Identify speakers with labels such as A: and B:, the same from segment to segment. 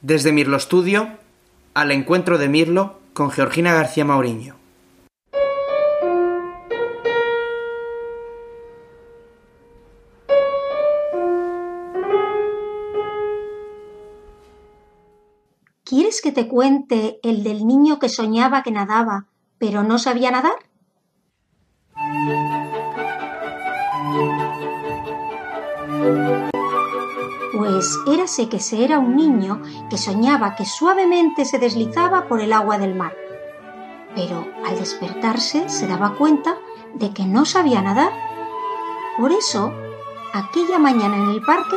A: Desde Mirlo Studio, al encuentro de Mirlo con Georgina García Mauriño.
B: ¿Quieres que te cuente el del niño que soñaba que nadaba, pero no sabía nadar? Pues érase que se era un niño que soñaba que suavemente se deslizaba por el agua del mar. Pero al despertarse se daba cuenta de que no sabía nadar. Por eso, aquella mañana en el parque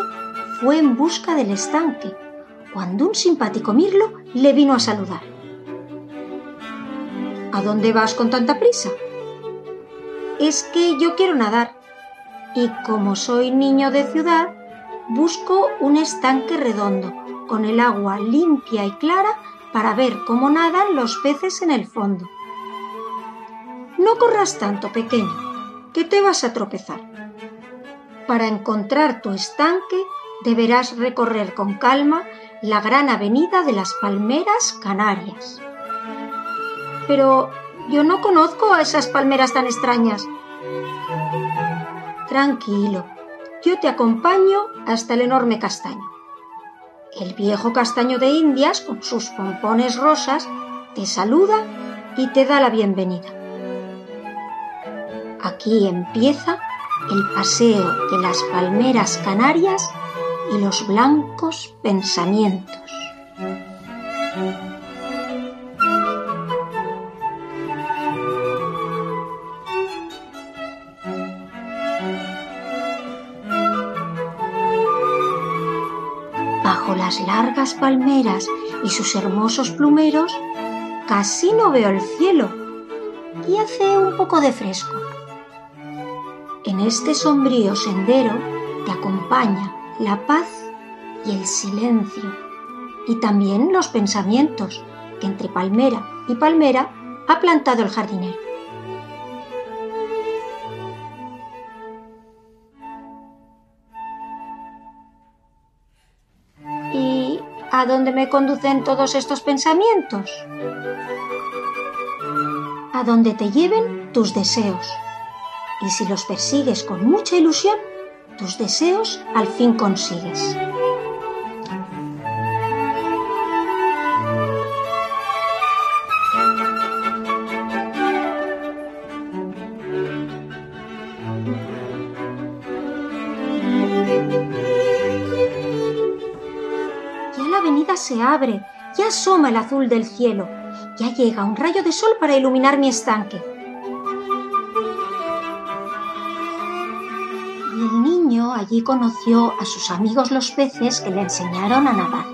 B: fue en busca del estanque, cuando un simpático mirlo le vino a saludar. ¿A dónde vas con tanta prisa? Es que yo quiero nadar y como soy niño de ciudad, busco un estanque redondo, con el agua limpia y clara para ver cómo nadan los peces en el fondo. No corras tanto, pequeño, que te vas a tropezar. Para encontrar tu estanque deberás recorrer con calma la gran avenida de las Palmeras Canarias. Pero yo no conozco a esas palmeras tan extrañas. Tranquilo, yo te acompaño hasta el enorme castaño. El viejo castaño de Indias, con sus pompones rosas, te saluda y te da la bienvenida. Aquí empieza el paseo de las palmeras canarias y los blancos pensamientos. Bajo las largas palmeras y sus hermosos plumeros, casi no veo el cielo y hace un poco de fresco. En este sombrío sendero te acompaña la paz y el silencio y también los pensamientos que entre palmera y palmera ha plantado el jardinero. A dónde me conducen todos estos pensamientos? A donde te lleven tus deseos. Y si los persigues con mucha ilusión, tus deseos al fin consigues. Se abre, ya asoma el azul del cielo, ya llega un rayo de sol para iluminar mi estanque. Y el niño allí conoció a sus amigos los peces que le enseñaron a nadar.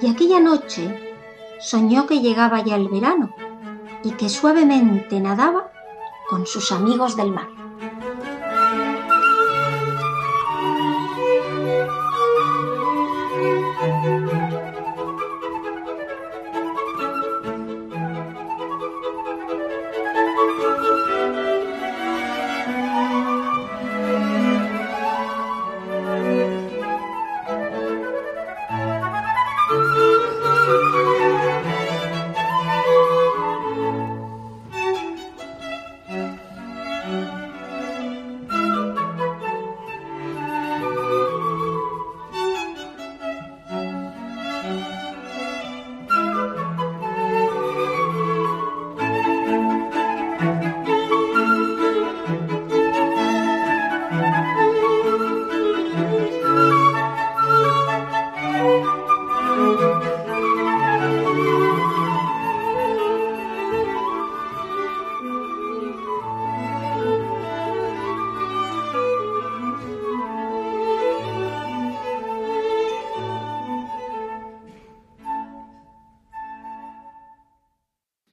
B: Y aquella noche soñó que llegaba ya el verano y que suavemente nadaba con sus amigos del mar.